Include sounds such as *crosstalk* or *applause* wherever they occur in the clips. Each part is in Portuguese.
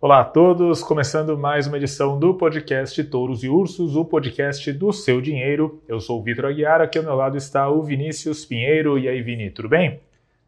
Olá a todos, começando mais uma edição do podcast Touros e Ursos, o podcast do seu dinheiro. Eu sou o Vitor Aguiar, aqui ao meu lado está o Vinícius Pinheiro. E aí, Vini, tudo bem?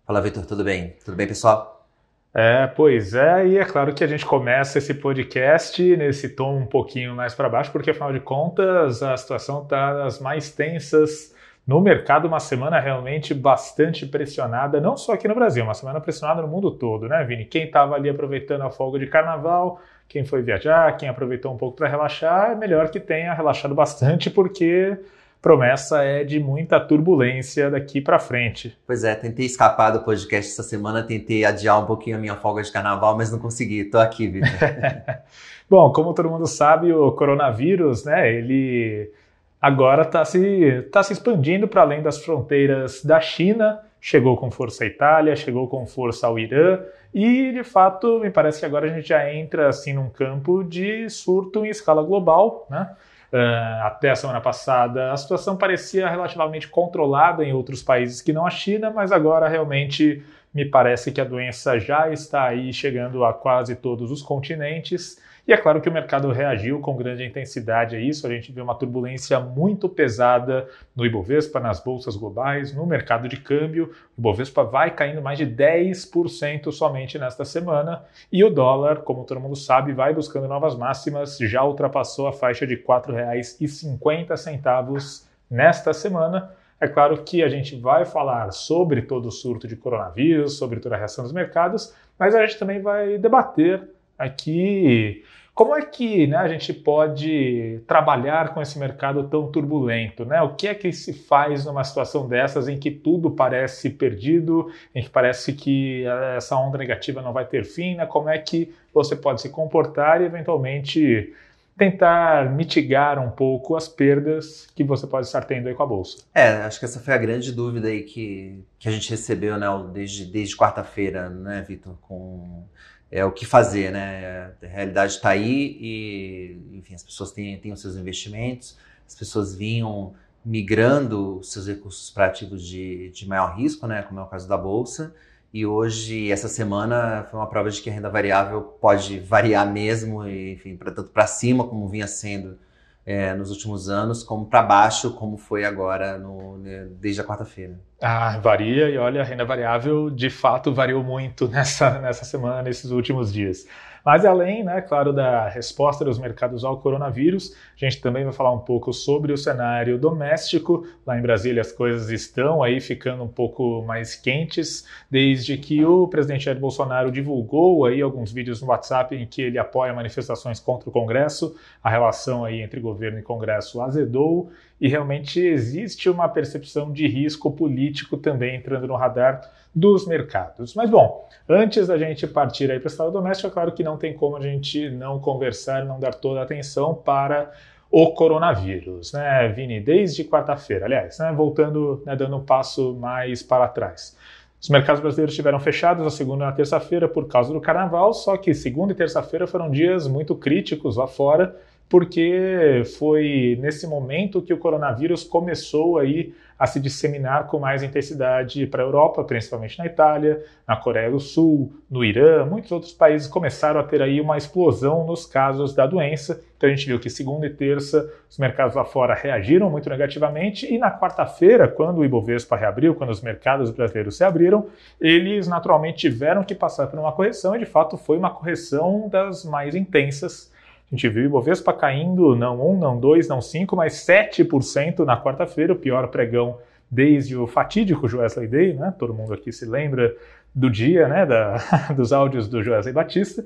Fala, Vitor, tudo bem? Tudo bem, pessoal? É, pois é, e é claro que a gente começa esse podcast nesse tom um pouquinho mais para baixo, porque afinal de contas a situação está das mais tensas no mercado, uma semana realmente bastante pressionada, não só aqui no Brasil, uma semana pressionada no mundo todo, né, Vini? Quem estava ali aproveitando a folga de carnaval, quem foi viajar, quem aproveitou um pouco para relaxar, é melhor que tenha relaxado bastante, porque promessa é de muita turbulência daqui para frente. Pois é, tentei escapar do podcast essa semana, tentei adiar um pouquinho a minha folga de carnaval, mas não consegui. Tô aqui, Vitor. *laughs* Bom, como todo mundo sabe, o coronavírus, né, ele agora está se, tá se expandindo para além das fronteiras da China, chegou com força à Itália, chegou com força ao Irã, e de fato me parece que agora a gente já entra assim num campo de surto em escala global, né? Uh, até a semana passada a situação parecia relativamente controlada em outros países que não a China, mas agora realmente me parece que a doença já está aí chegando a quase todos os continentes e é claro que o mercado reagiu com grande intensidade a isso. A gente viu uma turbulência muito pesada no Ibovespa, nas bolsas globais, no mercado de câmbio. O Ibovespa vai caindo mais de 10% somente nesta semana. E o dólar, como todo mundo sabe, vai buscando novas máximas, já ultrapassou a faixa de R$ 4,50 nesta semana. É claro que a gente vai falar sobre todo o surto de coronavírus, sobre toda a reação dos mercados, mas a gente também vai debater aqui como é que né, a gente pode trabalhar com esse mercado tão turbulento? Né? O que é que se faz numa situação dessas em que tudo parece perdido, em que parece que essa onda negativa não vai ter fim? Né? Como é que você pode se comportar e eventualmente tentar mitigar um pouco as perdas que você pode estar tendo aí com a bolsa? É, acho que essa foi a grande dúvida aí que, que a gente recebeu né, desde, desde quarta-feira, né, Vitor, com é o que fazer, né? A realidade está aí e, enfim, as pessoas têm, têm os seus investimentos, as pessoas vinham migrando seus recursos para ativos de, de maior risco, né? Como é o caso da Bolsa. E hoje, essa semana, foi uma prova de que a renda variável pode variar mesmo, e, enfim, pra, tanto para cima, como vinha sendo é, nos últimos anos, como para baixo, como foi agora no, né, desde a quarta-feira. Ah, varia e olha, a renda variável de fato variou muito *laughs* nessa, nessa semana, nesses últimos dias. Mas além, né, claro, da resposta dos mercados ao coronavírus, a gente também vai falar um pouco sobre o cenário doméstico. Lá em Brasília as coisas estão aí ficando um pouco mais quentes, desde que o presidente Jair Bolsonaro divulgou aí alguns vídeos no WhatsApp em que ele apoia manifestações contra o Congresso. A relação aí entre governo e Congresso azedou e realmente existe uma percepção de risco político também entrando no radar dos mercados. Mas bom, antes da gente partir aí para o estado doméstico, é claro que não tem como a gente não conversar, não dar toda a atenção para o coronavírus, né, Vini? Desde quarta-feira, aliás, né, voltando, né, dando um passo mais para trás. Os mercados brasileiros estiveram fechados a segunda e a terça-feira por causa do carnaval, só que segunda e terça-feira foram dias muito críticos lá fora porque foi nesse momento que o coronavírus começou aí a se disseminar com mais intensidade para a Europa, principalmente na Itália, na Coreia do Sul, no Irã, muitos outros países começaram a ter aí uma explosão nos casos da doença. Então a gente viu que segunda e terça os mercados lá fora reagiram muito negativamente. E na quarta-feira, quando o Ibovespa reabriu, quando os mercados brasileiros se abriram, eles naturalmente tiveram que passar por uma correção. E de fato foi uma correção das mais intensas a gente viu o Ibovespa caindo não 1, não 2, não 5, mas 7% na quarta-feira, o pior pregão desde o fatídico Joesley Day, né? Todo mundo aqui se lembra do dia, né, da, *laughs* dos áudios do Joesley Batista.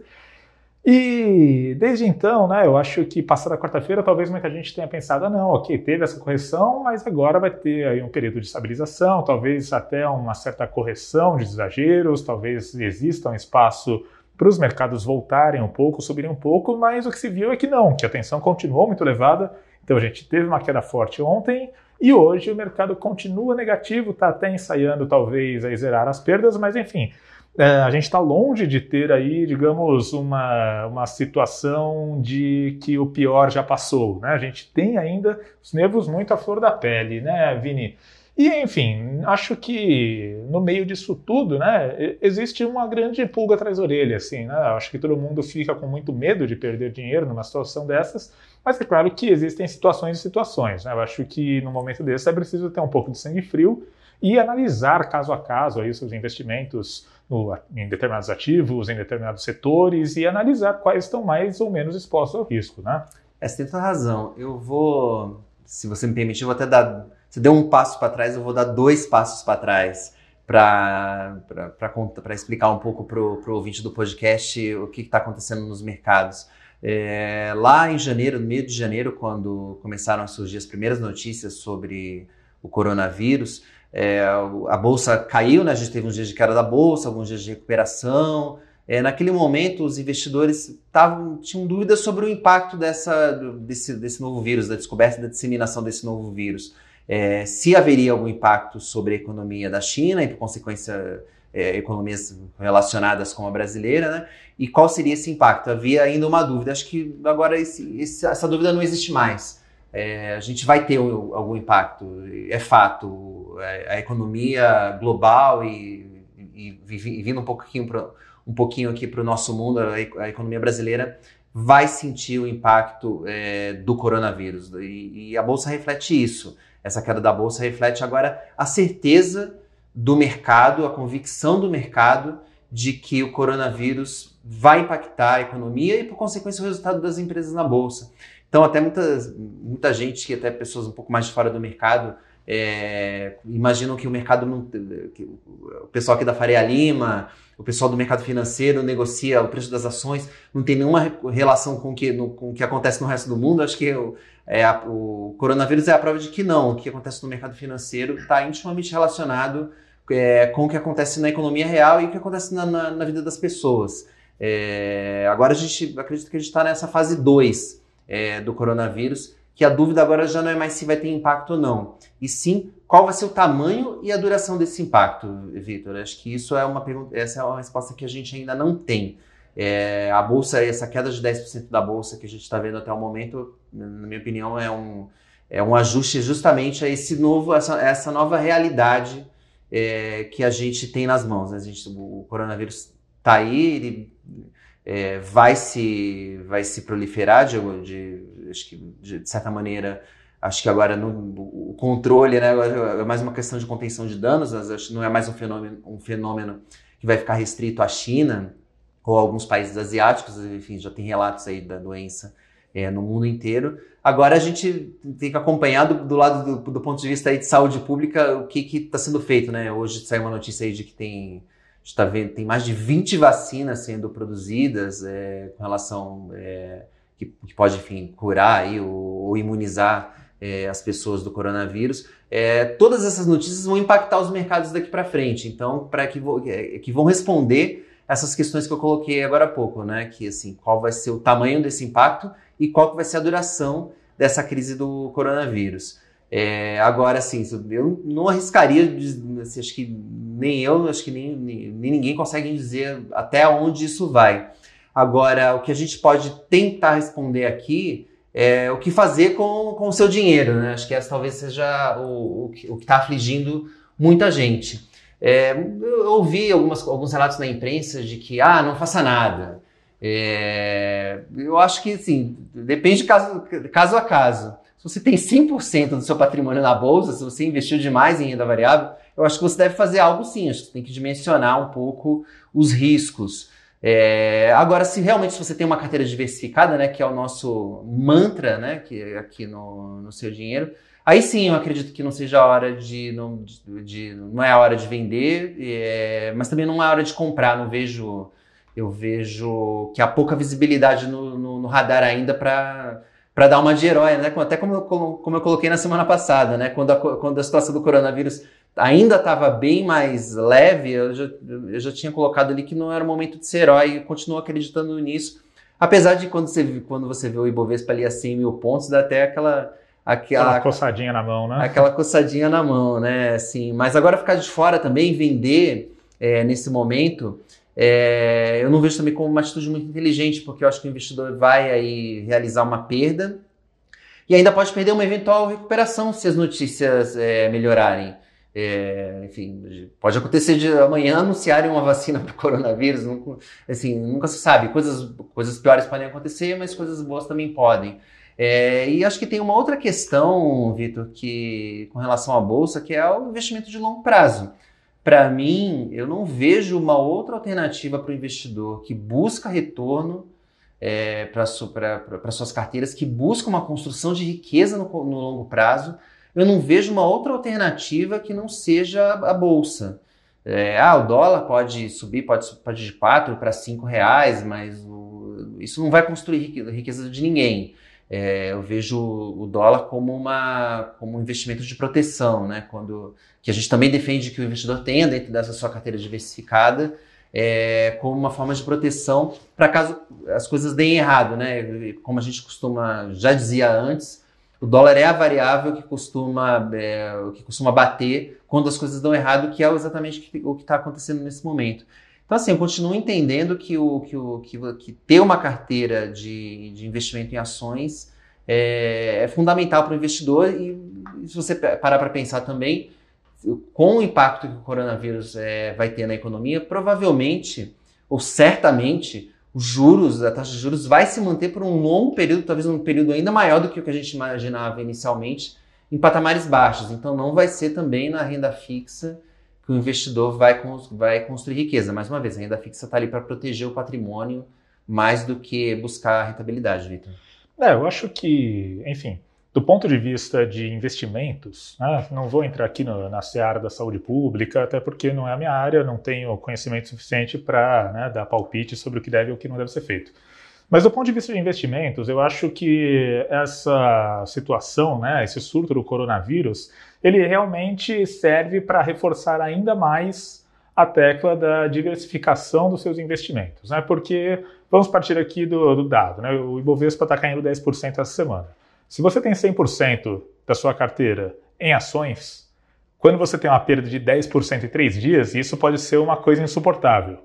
E desde então, né, eu acho que passada quarta-feira, talvez muita gente tenha pensado, ah, não, ok, teve essa correção, mas agora vai ter aí um período de estabilização, talvez até uma certa correção de exageros, talvez exista um espaço para os mercados voltarem um pouco, subirem um pouco, mas o que se viu é que não, que a tensão continuou muito elevada. Então a gente teve uma queda forte ontem e hoje o mercado continua negativo, está até ensaiando talvez a zerar as perdas, mas enfim, é, a gente está longe de ter aí, digamos, uma, uma situação de que o pior já passou. Né? A gente tem ainda os nervos muito à flor da pele, né, Vini? E, enfim, acho que no meio disso tudo, né, existe uma grande pulga atrás da orelha, assim, né? Acho que todo mundo fica com muito medo de perder dinheiro numa situação dessas, mas é claro que existem situações e situações, né? Eu acho que no momento desse é preciso ter um pouco de sangue frio e analisar caso a caso aí seus investimentos no, em determinados ativos, em determinados setores e analisar quais estão mais ou menos expostos ao risco, né? É, você tem toda razão. Eu vou, se você me permitir, eu vou até dar você deu um passo para trás, eu vou dar dois passos para trás para explicar um pouco para o ouvinte do podcast o que está acontecendo nos mercados. É, lá em janeiro, no meio de janeiro, quando começaram a surgir as primeiras notícias sobre o coronavírus, é, a bolsa caiu, né? a gente teve uns dias de queda da bolsa, alguns dias de recuperação. É, naquele momento, os investidores tavam, tinham dúvidas sobre o impacto dessa, desse, desse novo vírus, da descoberta da disseminação desse novo vírus é, se haveria algum impacto sobre a economia da China e, por consequência, é, economias relacionadas com a brasileira, né? E qual seria esse impacto? Havia ainda uma dúvida. Acho que agora esse, esse, essa dúvida não existe mais. É, a gente vai ter algum impacto, é fato. É, a economia global e, e, e vindo um pouquinho, um pouquinho aqui para o nosso mundo, a, a, economia brasileira vai sentir o impacto é, do coronavírus. E, e a Bolsa reflete isso. Essa queda da bolsa reflete agora a certeza do mercado, a convicção do mercado de que o coronavírus vai impactar a economia e, por consequência, o resultado das empresas na bolsa. Então, até muita, muita gente, que até pessoas um pouco mais de fora do mercado, é, imaginam que o mercado não. o pessoal aqui da Faria Lima, o pessoal do mercado financeiro negocia o preço das ações, não tem nenhuma relação com que, no, com o que acontece no resto do mundo. Acho que é a, o coronavírus é a prova de que não. O que acontece no mercado financeiro está intimamente relacionado é, com o que acontece na economia real e o que acontece na, na, na vida das pessoas. É, agora a gente acredita que a gente está nessa fase 2 é, do coronavírus, que a dúvida agora já não é mais se vai ter impacto ou não, e sim qual vai ser o tamanho e a duração desse impacto, Vitor. Acho que isso é uma pergunta, essa é uma resposta que a gente ainda não tem. É, a bolsa, essa queda de 10% da bolsa que a gente está vendo até o momento, na minha opinião, é um, é um ajuste justamente a esse novo, essa, essa nova realidade é, que a gente tem nas mãos. Né? A gente, o coronavírus está aí, ele é, vai, se, vai se proliferar de, de, de, de certa maneira. Acho que agora no, o controle né, é mais uma questão de contenção de danos, acho que não é mais um fenômeno, um fenômeno que vai ficar restrito à China ou alguns países asiáticos, enfim, já tem relatos aí da doença é, no mundo inteiro. Agora a gente tem que acompanhar do, do lado do, do, ponto de vista aí de saúde pública o que está sendo feito, né? Hoje saiu uma notícia aí de que tem está vendo tem mais de 20 vacinas sendo produzidas é, com relação é, que, que, pode enfim curar aí ou, ou imunizar é, as pessoas do coronavírus. É, todas essas notícias vão impactar os mercados daqui para frente. Então, para que, é, que vão responder essas questões que eu coloquei agora há pouco, né? Que assim, qual vai ser o tamanho desse impacto e qual que vai ser a duração dessa crise do coronavírus. É, agora, assim, eu não arriscaria, assim, acho que nem eu, acho que nem, nem, nem ninguém consegue dizer até onde isso vai. Agora, o que a gente pode tentar responder aqui é o que fazer com, com o seu dinheiro, né? Acho que essa talvez seja o, o que está afligindo muita gente. É, eu ouvi algumas, alguns relatos na imprensa de que, ah, não faça nada. É, eu acho que, assim, depende de caso, caso a caso. Se você tem 100% do seu patrimônio na bolsa, se você investiu demais em renda variável, eu acho que você deve fazer algo sim. Acho que você tem que dimensionar um pouco os riscos. É, agora, se realmente se você tem uma carteira diversificada, né, que é o nosso mantra, né, que é aqui no, no seu dinheiro, Aí sim, eu acredito que não seja a hora de. Não, de, de não é a hora de vender, é, mas também não é a hora de comprar. Não vejo. Eu vejo que há pouca visibilidade no, no, no radar ainda para para dar uma de herói, né? Até como eu, como eu coloquei na semana passada, né? Quando a, quando a situação do coronavírus ainda estava bem mais leve, eu já, eu já tinha colocado ali que não era o momento de ser herói e continuo acreditando nisso. Apesar de quando você, quando você vê o Ibovespa ali a 100 mil pontos, dá até aquela Aquela, aquela coçadinha na mão, né? Aquela coçadinha na mão, né? Assim, mas agora ficar de fora também, vender é, nesse momento, é, eu não vejo também como uma atitude muito inteligente, porque eu acho que o investidor vai aí realizar uma perda e ainda pode perder uma eventual recuperação se as notícias é, melhorarem. É, enfim, pode acontecer de amanhã anunciarem uma vacina *laughs* para o coronavírus, não, assim, nunca se sabe. Coisas, coisas piores podem acontecer, mas coisas boas também podem. É, e acho que tem uma outra questão, Vitor, que com relação à bolsa, que é o investimento de longo prazo. Para mim, eu não vejo uma outra alternativa para o investidor que busca retorno é, para su, suas carteiras, que busca uma construção de riqueza no, no longo prazo eu não vejo uma outra alternativa que não seja a bolsa. É, ah, o dólar pode subir, pode, pode de 4 para 5 reais, mas o, isso não vai construir riqueza de ninguém. É, eu vejo o dólar como, uma, como um investimento de proteção, né? Quando, que a gente também defende que o investidor tenha dentro dessa sua carteira diversificada, é, como uma forma de proteção para caso as coisas deem errado, né? Como a gente costuma, já dizia antes, o dólar é a variável que costuma, é, que costuma bater quando as coisas dão errado, que é exatamente o que está acontecendo nesse momento. Então, assim, eu continuo entendendo que, o, que, o, que, que ter uma carteira de, de investimento em ações é, é fundamental para o investidor e se você parar para pensar também, com o impacto que o coronavírus é, vai ter na economia, provavelmente ou certamente os juros, a taxa de juros vai se manter por um longo período, talvez um período ainda maior do que o que a gente imaginava inicialmente, em patamares baixos. Então não vai ser também na renda fixa que o investidor vai, vai construir riqueza. Mais uma vez, a renda fixa está ali para proteger o patrimônio mais do que buscar a rentabilidade, Vitor. É, eu acho que, enfim, do ponto de vista de investimentos, né, não vou entrar aqui no, na seara da saúde pública, até porque não é a minha área, não tenho conhecimento suficiente para né, dar palpite sobre o que deve e o que não deve ser feito. Mas do ponto de vista de investimentos, eu acho que essa situação, né, esse surto do coronavírus, ele realmente serve para reforçar ainda mais a tecla da diversificação dos seus investimentos. Né? Porque, vamos partir aqui do, do dado, né? o Ibovespa está caindo 10% essa semana. Se você tem 100% da sua carteira em ações, quando você tem uma perda de 10% em três dias, isso pode ser uma coisa insuportável.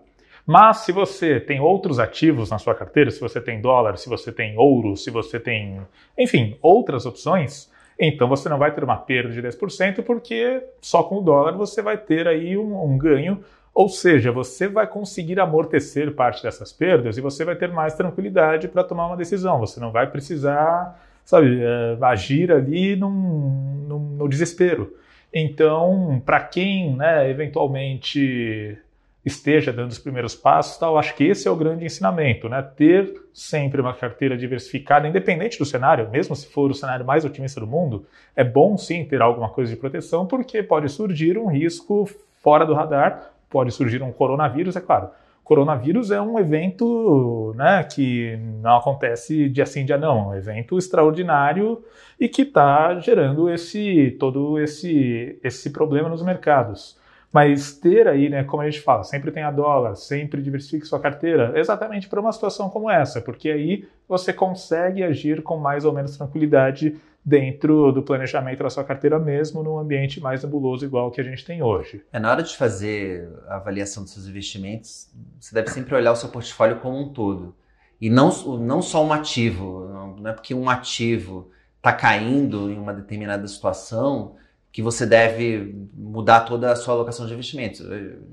Mas se você tem outros ativos na sua carteira, se você tem dólar, se você tem ouro, se você tem, enfim, outras opções, então você não vai ter uma perda de 10%, porque só com o dólar você vai ter aí um, um ganho, ou seja, você vai conseguir amortecer parte dessas perdas e você vai ter mais tranquilidade para tomar uma decisão. Você não vai precisar sabe, é, agir ali num, num, no desespero. Então, para quem né, eventualmente esteja dando os primeiros passos, tal, acho que esse é o grande ensinamento, né? Ter sempre uma carteira diversificada, independente do cenário, mesmo se for o cenário mais otimista do mundo, é bom sim ter alguma coisa de proteção, porque pode surgir um risco fora do radar, pode surgir um coronavírus, é claro coronavírus é um evento né, que não acontece dia sim, dia não. É um evento extraordinário e que está gerando esse todo esse, esse problema nos mercados. Mas ter aí, né, como a gente fala, sempre tenha dólar, sempre diversifique sua carteira, exatamente para uma situação como essa, porque aí você consegue agir com mais ou menos tranquilidade dentro do planejamento da sua carteira mesmo num ambiente mais nebuloso igual que a gente tem hoje. É na hora de fazer a avaliação dos seus investimentos, você deve sempre olhar o seu portfólio como um todo e não, não só um ativo, não é porque um ativo está caindo em uma determinada situação que você deve mudar toda a sua alocação de investimentos.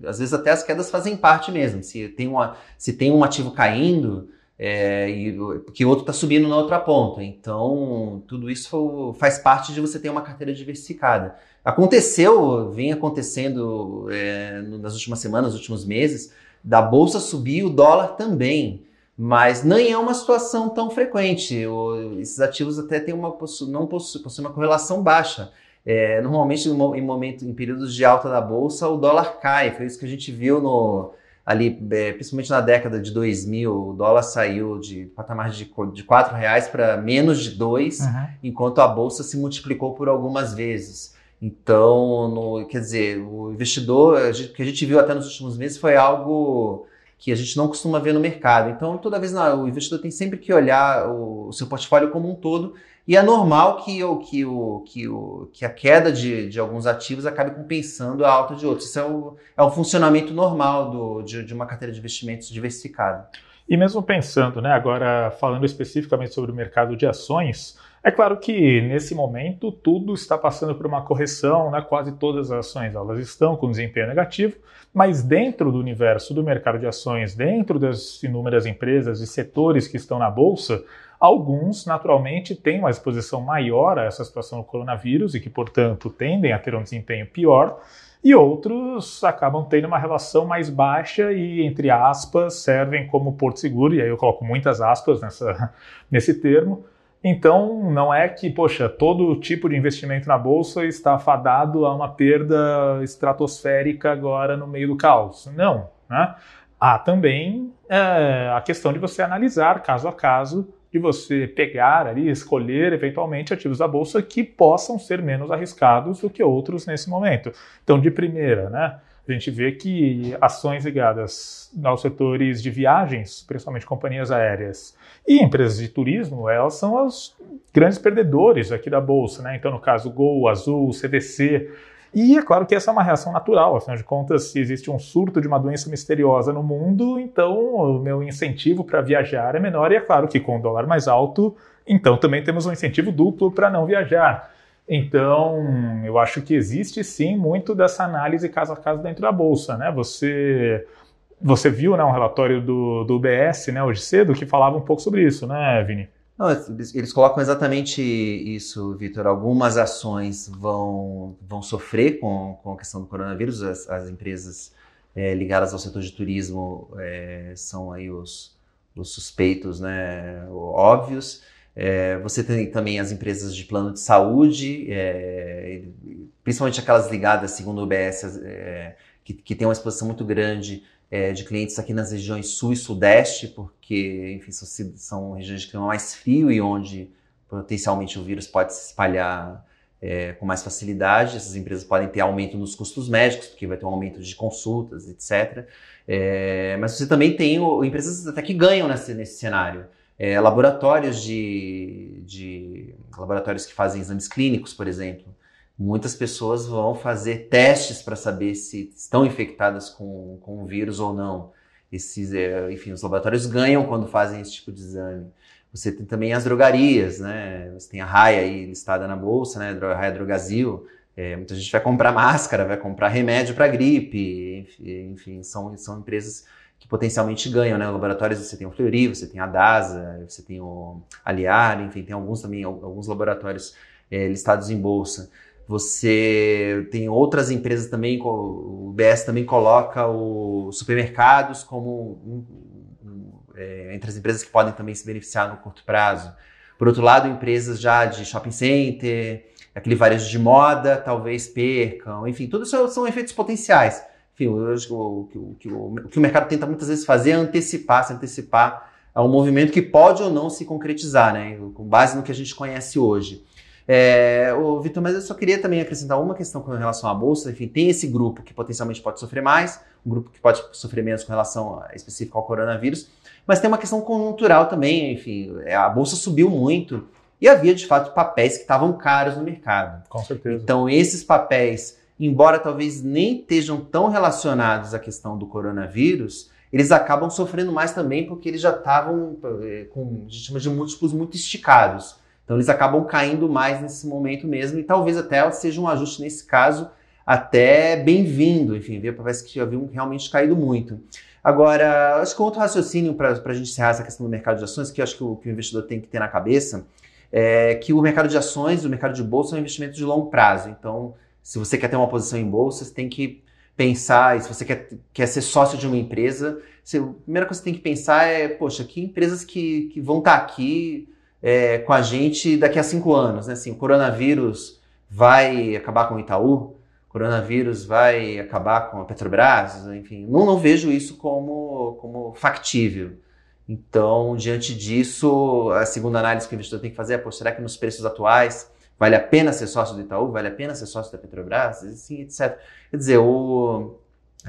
Às vezes até as quedas fazem parte mesmo. Se tem, uma, se tem um ativo caindo, é, e, porque o outro está subindo na outra ponta. Então, tudo isso faz parte de você ter uma carteira diversificada. Aconteceu, vem acontecendo é, nas últimas semanas, nos últimos meses, da bolsa subir o dólar também. Mas nem é uma situação tão frequente. O, esses ativos até têm uma, não possuem, possuem uma correlação baixa. É, normalmente, em, momento, em períodos de alta da bolsa, o dólar cai. Foi isso que a gente viu no, ali, é, principalmente na década de 2000, o dólar saiu de patamar de, de 4 reais para menos de 2, uhum. enquanto a bolsa se multiplicou por algumas vezes. Então, no, quer dizer, o investidor, o que a gente viu até nos últimos meses foi algo que a gente não costuma ver no mercado. Então, toda vez não, o investidor tem sempre que olhar o, o seu portfólio como um todo e é normal que, o, que, o, que, o, que a queda de, de alguns ativos acabe compensando a alta de outros. Isso é, o, é um funcionamento normal do, de, de uma carteira de investimentos diversificada. E mesmo pensando, né, agora falando especificamente sobre o mercado de ações, é claro que nesse momento tudo está passando por uma correção, né? quase todas as ações elas estão com desempenho negativo, mas dentro do universo do mercado de ações, dentro das inúmeras empresas e setores que estão na bolsa, alguns naturalmente têm uma exposição maior a essa situação do coronavírus e que, portanto, tendem a ter um desempenho pior e outros acabam tendo uma relação mais baixa e, entre aspas, servem como porto seguro, e aí eu coloco muitas aspas nessa, *laughs* nesse termo. Então, não é que, poxa, todo tipo de investimento na bolsa está fadado a uma perda estratosférica agora no meio do caos. Não. Né? Há também é, a questão de você analisar caso a caso de você pegar ali, escolher eventualmente ativos da bolsa que possam ser menos arriscados do que outros nesse momento. Então, de primeira, né, a gente vê que ações ligadas aos setores de viagens, principalmente companhias aéreas e empresas de turismo, elas são os grandes perdedores aqui da bolsa, né? Então, no caso, Gol, Azul, CVC, e é claro que essa é uma reação natural, afinal de contas, se existe um surto de uma doença misteriosa no mundo, então o meu incentivo para viajar é menor, e é claro que com o dólar mais alto, então também temos um incentivo duplo para não viajar. Então, eu acho que existe sim muito dessa análise caso a caso dentro da bolsa, né? Você você viu né, um relatório do, do UBS né, hoje cedo que falava um pouco sobre isso, né, Vini? Não, eles colocam exatamente isso, Vitor. Algumas ações vão, vão sofrer com, com a questão do coronavírus. As, as empresas é, ligadas ao setor de turismo é, são aí os, os suspeitos né, óbvios. É, você tem também as empresas de plano de saúde, é, principalmente aquelas ligadas, segundo o UBS, é, que, que tem uma exposição muito grande é, de clientes aqui nas regiões sul e sudeste, porque, enfim, são, são regiões de clima mais frio e onde potencialmente o vírus pode se espalhar é, com mais facilidade. Essas empresas podem ter aumento nos custos médicos, porque vai ter um aumento de consultas, etc. É, mas você também tem o, empresas até que ganham nesse, nesse cenário. É, laboratórios de, de laboratórios que fazem exames clínicos, por exemplo, muitas pessoas vão fazer testes para saber se estão infectadas com, com o vírus ou não. Esses, é, enfim, os laboratórios ganham quando fazem esse tipo de exame. Você tem também as drogarias, né? Você tem a Raia aí listada na bolsa, né? A Raia Drogazil. É, muita gente vai comprar máscara, vai comprar remédio para gripe, enfim, são, são empresas que potencialmente ganham, né? Laboratórios você tem o Fleury, você tem a DASA, você tem o Aliar, enfim, tem alguns também, alguns laboratórios é, listados em bolsa. Você tem outras empresas também, o BS também coloca os supermercados como um, é, entre as empresas que podem também se beneficiar no curto prazo. Por outro lado, empresas já de shopping center, aquele varejo de moda, talvez percam, enfim, tudo isso são efeitos potenciais. Enfim, o, o, o, o que o mercado tenta muitas vezes fazer é antecipar, se antecipar a um movimento que pode ou não se concretizar, né, com base no que a gente conhece hoje. É, o Vitor, mas eu só queria também acrescentar uma questão com relação à bolsa. Enfim, tem esse grupo que potencialmente pode sofrer mais, um grupo que pode sofrer menos com relação a, específico ao coronavírus, mas tem uma questão conjuntural também. Enfim, é, a bolsa subiu muito e havia de fato papéis que estavam caros no mercado. Com certeza. Então, esses papéis, embora talvez nem estejam tão relacionados à questão do coronavírus, eles acabam sofrendo mais também porque eles já estavam é, com, a gente chama de múltiplos muito esticados. Então eles acabam caindo mais nesse momento mesmo e talvez até seja um ajuste nesse caso até bem-vindo, enfim, parece que viu realmente caído muito. Agora, acho que outro raciocínio para a gente encerrar essa questão do mercado de ações, que eu acho que o, que o investidor tem que ter na cabeça, é que o mercado de ações, o mercado de bolsa é um investimento de longo prazo. Então, se você quer ter uma posição em bolsa, você tem que pensar, e se você quer, quer ser sócio de uma empresa, você, a primeira coisa que você tem que pensar é, poxa, que empresas que, que vão estar tá aqui é, com a gente daqui a cinco anos. Né? Assim, o coronavírus vai acabar com o Itaú, o coronavírus vai acabar com a Petrobras, enfim, não, não vejo isso como, como factível. Então, diante disso, a segunda análise que o investidor tem que fazer é, pô, será que nos preços atuais vale a pena ser sócio do Itaú, vale a pena ser sócio da Petrobras, assim, etc. Quer dizer, o,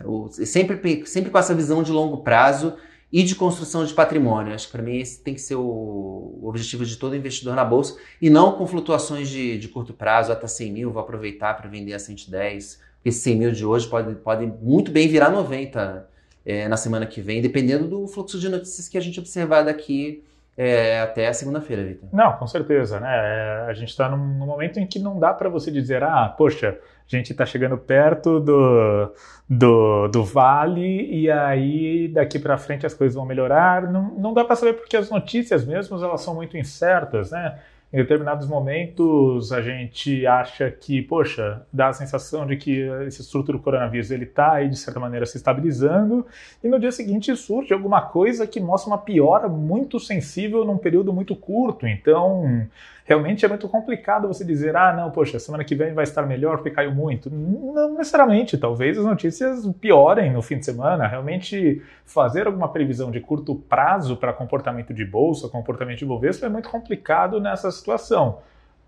o, sempre, sempre com essa visão de longo prazo e de construção de patrimônio. Acho que para mim esse tem que ser o objetivo de todo investidor na bolsa e não com flutuações de, de curto prazo, até 100 mil, vou aproveitar para vender a 110, porque esse 100 mil de hoje pode, pode muito bem virar 90 é, na semana que vem, dependendo do fluxo de notícias que a gente observar daqui é, até a segunda-feira, Vitor. Não, com certeza, né? É, a gente está num, num, momento em que não dá para você dizer, ah, poxa, a gente está chegando perto do, do, do vale e aí daqui para frente as coisas vão melhorar. Não, não dá para saber porque as notícias mesmo elas são muito incertas, né? Em determinados momentos a gente acha que, poxa, dá a sensação de que esse surto do coronavírus ele está aí de certa maneira se estabilizando e no dia seguinte surge alguma coisa que mostra uma piora muito sensível num período muito curto. Então, realmente é muito complicado você dizer, ah, não, poxa, semana que vem vai estar melhor porque caiu muito. Não necessariamente, talvez as notícias piorem no fim de semana. Realmente fazer alguma previsão de curto prazo para comportamento de bolsa, comportamento de Bovespa é muito complicado nessa situação.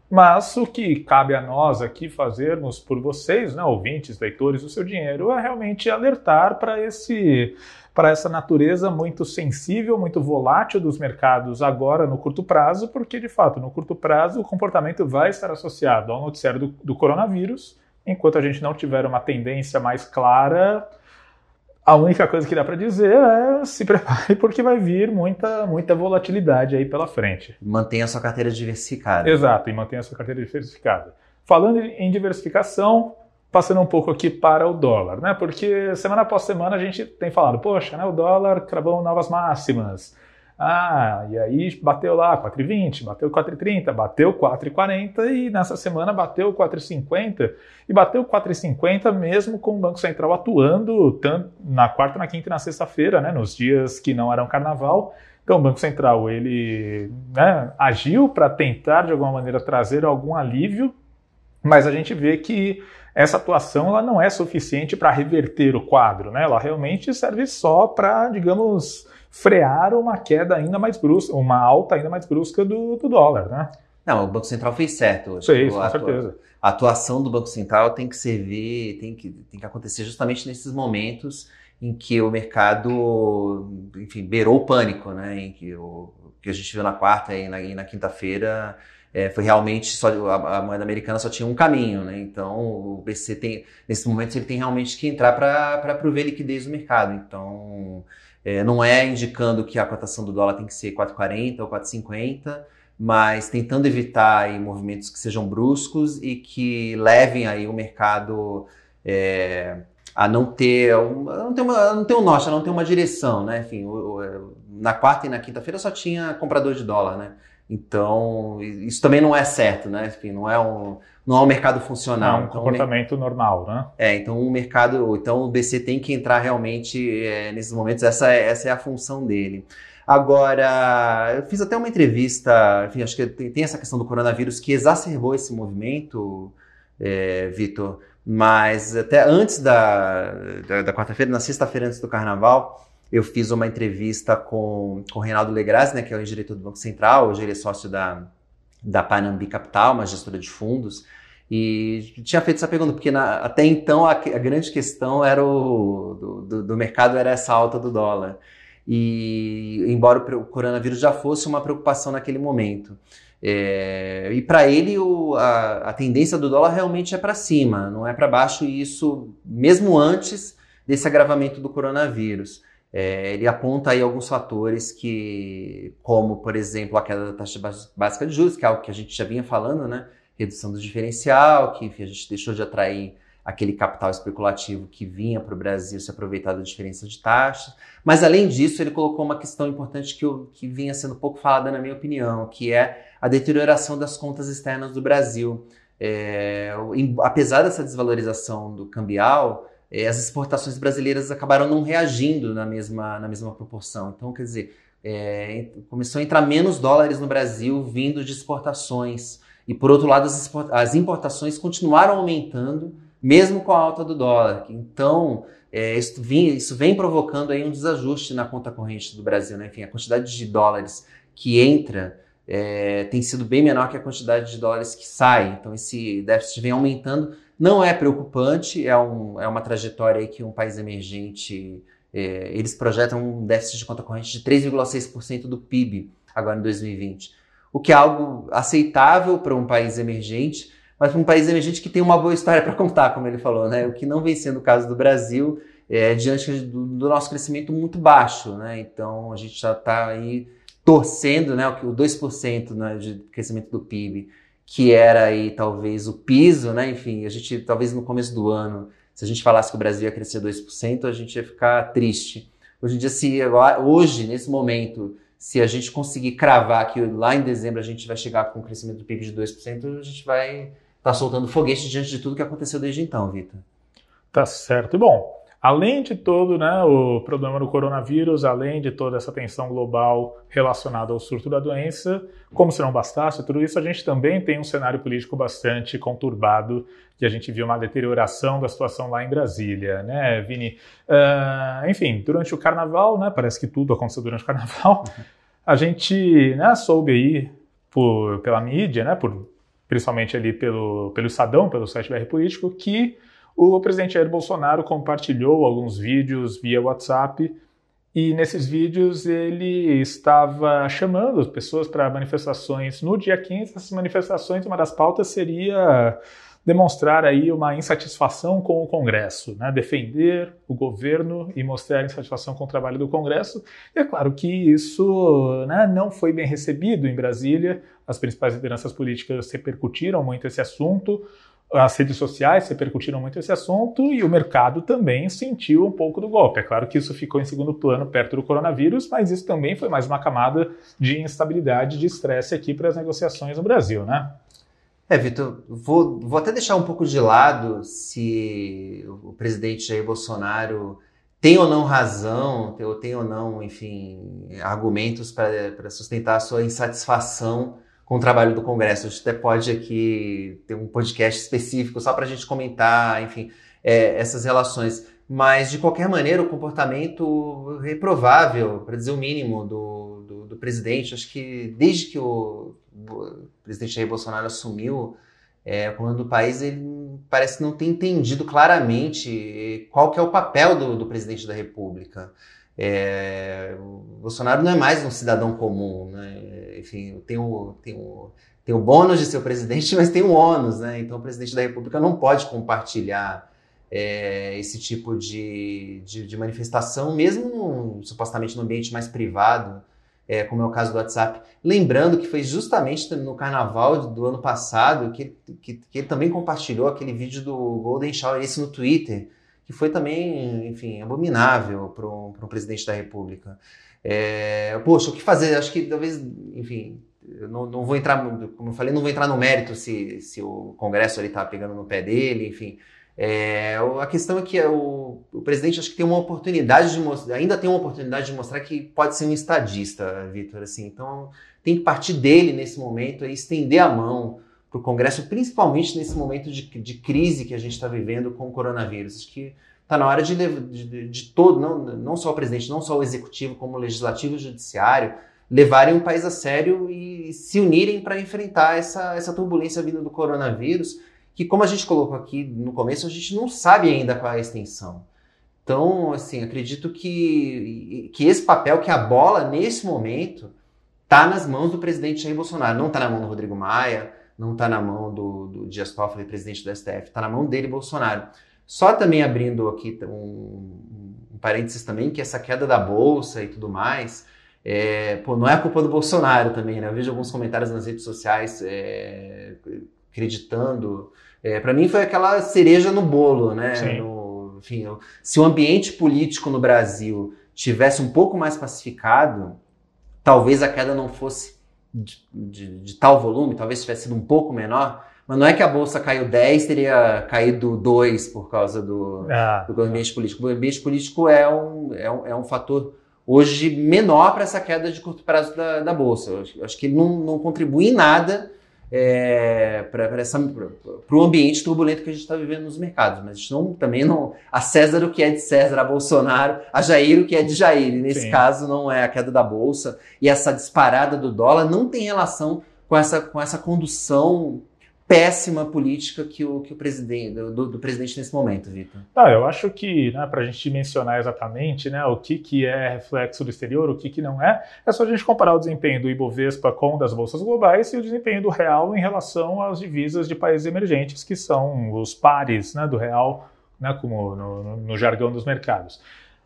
Mas o que cabe a nós aqui fazermos por vocês, né, ouvintes, leitores do seu dinheiro, é realmente alertar para esse para essa natureza muito sensível, muito volátil dos mercados agora no curto prazo, porque de fato no curto prazo o comportamento vai estar associado ao noticiário do, do coronavírus, enquanto a gente não tiver uma tendência mais clara, a única coisa que dá para dizer é se *laughs* prepare porque vai vir muita, muita volatilidade aí pela frente. Mantenha a sua carteira diversificada. Exato, e mantenha a sua carteira diversificada. Falando em diversificação, passando um pouco aqui para o dólar, né? Porque semana após semana a gente tem falado, poxa, né, o dólar cravou novas máximas. Ah, e aí bateu lá 4,20, bateu 4,30, bateu 4,40 e nessa semana bateu 4,50 e bateu 4,50 mesmo com o Banco Central atuando tanto na quarta, na quinta e na sexta-feira, né, nos dias que não eram carnaval. Então o Banco Central ele né, agiu para tentar de alguma maneira trazer algum alívio, mas a gente vê que essa atuação ela não é suficiente para reverter o quadro, né? Ela realmente serve só para, digamos, frear uma queda ainda mais brusca, uma alta ainda mais brusca do, do dólar, né? Não, o Banco Central fez certo. Fez, com certeza. A atuação do Banco Central tem que servir, tem que, tem que acontecer justamente nesses momentos em que o mercado, enfim, beirou o pânico, né? Em que o que a gente viu na quarta e na, e na quinta-feira é, foi realmente só a, a, moeda americana só tinha um caminho, né? Então o BC tem nesse momento ele tem realmente que entrar para prover liquidez no mercado. Então é, não é indicando que a cotação do dólar tem que ser 4,40 ou 4,50, mas tentando evitar aí, movimentos que sejam bruscos e que levem aí o mercado é, a não ter, um, não ter, uma, não ter um norte, a não ter uma direção, né? Enfim, o, o, na quarta e na quinta-feira só tinha comprador de dólar, né? Então, isso também não é certo, né? Enfim, não é um, não é um mercado funcional. É um então, comportamento normal, né? É, então o mercado, então o BC tem que entrar realmente é, nesses momentos, essa, é, essa é a função dele. Agora, eu fiz até uma entrevista, enfim, acho que tem, essa questão do coronavírus que exacerbou esse movimento, é, Vitor, mas até antes da, da, da quarta-feira, na sexta-feira antes do carnaval, eu fiz uma entrevista com, com o Reinaldo Legras, né, que é o diretor do Banco Central, hoje ele é sócio da, da Panambi Capital, uma gestora de fundos, e tinha feito essa pergunta, porque na, até então a, a, grande questão era o, do, do, mercado era essa alta do dólar. E embora o, o coronavírus já fosse uma preocupação naquele momento. É, e para ele o, a, a, tendência do dólar realmente é para cima, não é para baixo, e isso mesmo antes desse agravamento do coronavírus. É, ele aponta aí alguns fatores que, como por exemplo a queda da taxa básica de juros, que é algo que a gente já vinha falando, né? redução do diferencial, que enfim, a gente deixou de atrair aquele capital especulativo que vinha para o Brasil se aproveitar da diferença de taxa. Mas, além disso, ele colocou uma questão importante que, eu, que vinha sendo pouco falada, na minha opinião, que é a deterioração das contas externas do Brasil. É, em, apesar dessa desvalorização do cambial, é, as exportações brasileiras acabaram não reagindo na mesma, na mesma proporção. Então, quer dizer, é, começou a entrar menos dólares no Brasil vindo de exportações. E por outro lado, as importações continuaram aumentando, mesmo com a alta do dólar. Então, é, isso, vem, isso, vem, provocando aí um desajuste na conta corrente do Brasil. Né? Enfim, a quantidade de dólares que entra é, tem sido bem menor que a quantidade de dólares que sai. Então, esse déficit vem aumentando. Não é preocupante, é, um, é uma trajetória que um país emergente é, eles projetam um déficit de conta corrente de 3,6% do PIB agora em 2020 o que é algo aceitável para um país emergente, mas para um país emergente que tem uma boa história para contar, como ele falou, né? O que não vem sendo o caso do Brasil, é, diante do, do, nosso crescimento muito baixo, né? Então a gente já está aí torcendo, né, o 2% né, de crescimento do PIB, que era aí talvez o piso, né? Enfim, a gente talvez no começo do ano, se a gente falasse que o Brasil ia crescer 2%, a gente ia ficar triste. Hoje em dia, se agora, hoje, nesse momento, se a gente conseguir cravar que lá em dezembro a gente vai chegar com um crescimento do PIB de 2%, a gente vai estar tá soltando foguete diante de tudo que aconteceu desde então, Vitor. Tá certo. E bom, Além de todo né, o problema do coronavírus, além de toda essa tensão global relacionada ao surto da doença, como se não bastasse tudo isso, a gente também tem um cenário político bastante conturbado, que a gente viu uma deterioração da situação lá em Brasília, né, Vini? Uh, enfim, durante o carnaval, né, parece que tudo aconteceu durante o carnaval, a gente né, soube aí por, pela mídia, né, por, principalmente ali pelo, pelo Estadão, pelo site BR Político, que o presidente Jair Bolsonaro compartilhou alguns vídeos via WhatsApp e nesses vídeos ele estava chamando as pessoas para manifestações no dia 15. Essas manifestações, uma das pautas seria demonstrar aí uma insatisfação com o Congresso, né? defender o governo e mostrar insatisfação com o trabalho do Congresso. E é claro que isso né, não foi bem recebido em Brasília. As principais lideranças políticas repercutiram muito esse assunto as redes sociais repercutiram muito esse assunto e o mercado também sentiu um pouco do golpe. É claro que isso ficou em segundo plano perto do coronavírus, mas isso também foi mais uma camada de instabilidade, de estresse aqui para as negociações no Brasil, né? É, Vitor, vou, vou até deixar um pouco de lado se o presidente Jair Bolsonaro tem ou não razão, ou tem ou não, enfim, argumentos para sustentar a sua insatisfação com o trabalho do Congresso. A gente até pode aqui ter um podcast específico só para a gente comentar, enfim, é, essas relações. Mas, de qualquer maneira, o comportamento reprovável, para dizer o mínimo, do, do, do, presidente, acho que desde que o, o presidente Jair Bolsonaro assumiu é, o comando do país, ele parece não ter entendido claramente qual que é o papel do, do presidente da República. É, o Bolsonaro não é mais um cidadão comum, né? Enfim, tem o, tem, o, tem o bônus de ser o presidente, *laughs* mas tem o ônus, né? Então o presidente da República não pode compartilhar é, esse tipo de, de, de, manifestação, mesmo supostamente no ambiente mais privado, é, como é o caso do WhatsApp. Lembrando que foi justamente no carnaval do ano passado que, que, que ele também compartilhou aquele vídeo do Golden Shower, esse no Twitter, que foi também, enfim, abominável para um, presidente da República. É, poxa, o que fazer? Acho que talvez, enfim, não, não vou entrar, como eu falei, não vou entrar no mérito se, se o Congresso está pegando no pé dele, enfim. É, a questão é que o, o, presidente acho que tem uma oportunidade de mostrar, ainda tem uma oportunidade de mostrar que pode ser um estadista, Vitor, assim, então tem que partir dele nesse momento e estender a mão para o Congresso, principalmente nesse momento de, de crise que a gente está vivendo com o coronavírus. Acho que está na hora de, de, de, todo, não, não só o presidente, não só o executivo, como o legislativo e o judiciário, levarem o país a sério e se unirem para enfrentar essa, essa turbulência vinda do coronavírus, que, como a gente colocou aqui no começo, a gente não sabe ainda qual é a extensão. Então, assim, acredito que, que esse papel, que a bola, nesse momento, está nas mãos do presidente Jair Bolsonaro, não está na mão do Rodrigo Maia, não está na mão do, do Dias Toffoli, presidente do STF, está na mão dele, Bolsonaro. Só também abrindo aqui um, um parênteses também, que essa queda da bolsa e tudo mais, é, pô, não é a culpa do Bolsonaro também, né? Eu vejo alguns comentários nas redes sociais é, acreditando. É, para mim foi aquela cereja no bolo, né? No, enfim, se o ambiente político no Brasil tivesse um pouco mais pacificado, talvez a queda não fosse de, de, de, tal volume, talvez tivesse sido um pouco menor, mas não é que a bolsa caiu 10, teria caído 2 por causa do, ah, do ambiente político. O ambiente político é um, é um, é um fator hoje menor para essa queda de curto prazo da, da bolsa. Eu acho, que ele não, não contribui em nada é, para o ambiente turbulento que a gente está vivendo nos mercados. Mas a gente não, também não. A César o que é de César, a Bolsonaro, a Jair o que é de Jair. E nesse Sim. caso, não é a queda da Bolsa e essa disparada do dólar não tem relação com essa, com essa condução péssima política que o, que o presidente, do, do presidente nesse momento, Vitor? Ah, eu acho que, né, para a gente mencionar exatamente né, o que, que é reflexo do exterior, o que, que não é, é só a gente comparar o desempenho do Ibovespa com das bolsas globais e o desempenho do real em relação às divisas de países emergentes, que são os pares né, do real né, como no, no, jargão dos mercados.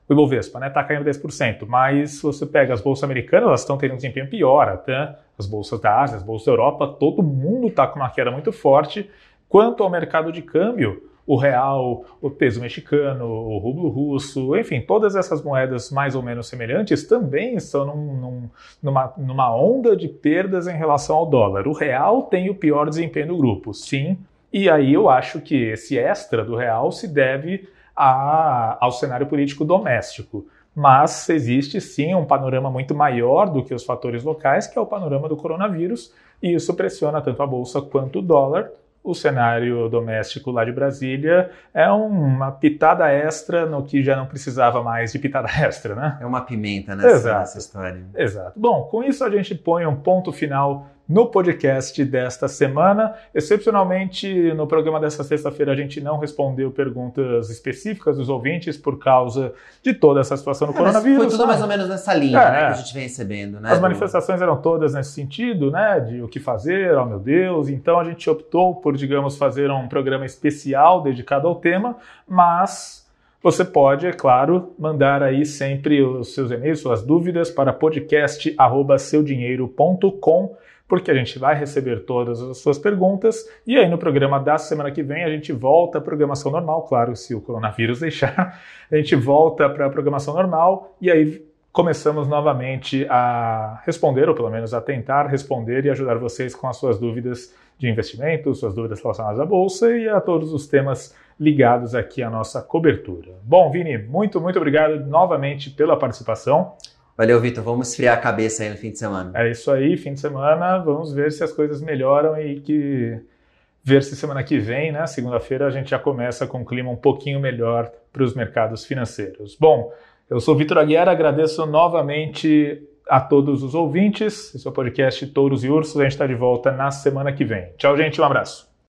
O Ibovespa né, tá caindo 10%, mas se você pega as bolsas americanas, elas estão tendo um desempenho pior até, as bolsas da Ásia, as bolsas da Europa, todo mundo está com uma queda muito forte. Quanto ao mercado de câmbio, o real, o peso mexicano, o rublo russo, enfim, todas essas moedas mais ou menos semelhantes também estão num, num, numa, numa onda de perdas em relação ao dólar. O real tem o pior desempenho do grupo, sim, e aí eu acho que esse extra do real se deve a, ao cenário político doméstico. Mas existe sim um panorama muito maior do que os fatores locais, que é o panorama do coronavírus, e isso pressiona tanto a bolsa quanto o dólar, o cenário doméstico lá de Brasília é uma pitada extra no que já não precisava mais de pitada *laughs* extra, né? É uma pimenta nessa, nessa história. Exato. Bom, com isso a gente põe um ponto final no podcast desta semana. Excepcionalmente, no programa desta sexta-feira, a gente não respondeu perguntas específicas dos ouvintes por causa de toda essa situação do é, coronavírus. Foi tudo né? mais ou menos nessa linha é, né, que a gente vem recebendo. Né, as manifestações eram todas nesse sentido, né? De o que fazer, oh meu Deus. Então a gente optou por, digamos, fazer um programa especial dedicado ao tema, mas você pode, é claro, mandar aí sempre os seus e-mails, suas dúvidas para podcast@seudinheiro.com porque a gente vai receber todas as suas perguntas e aí no programa da semana que vem a gente volta à programação normal, claro, se o coronavírus deixar, *laughs* a gente volta para a programação normal e aí começamos novamente a responder, ou pelo menos a tentar responder e ajudar vocês com as suas dúvidas de investimento, suas dúvidas relacionadas à bolsa e a todos os temas ligados aqui à nossa cobertura. Bom, Vini, muito, muito obrigado novamente pela participação. Valeu, Vitor. Vamos esfriar a cabeça aí no fim de semana. É isso aí, fim de semana. Vamos ver se as coisas melhoram e que ver se semana que vem, né, segunda-feira, a gente já começa com um clima um pouquinho melhor para os mercados financeiros. Bom, eu sou Vitor Aguiar, agradeço novamente a todos os ouvintes. Esse é o podcast Touros e Ursos. A gente está de volta na semana que vem. Tchau, gente. Um abraço.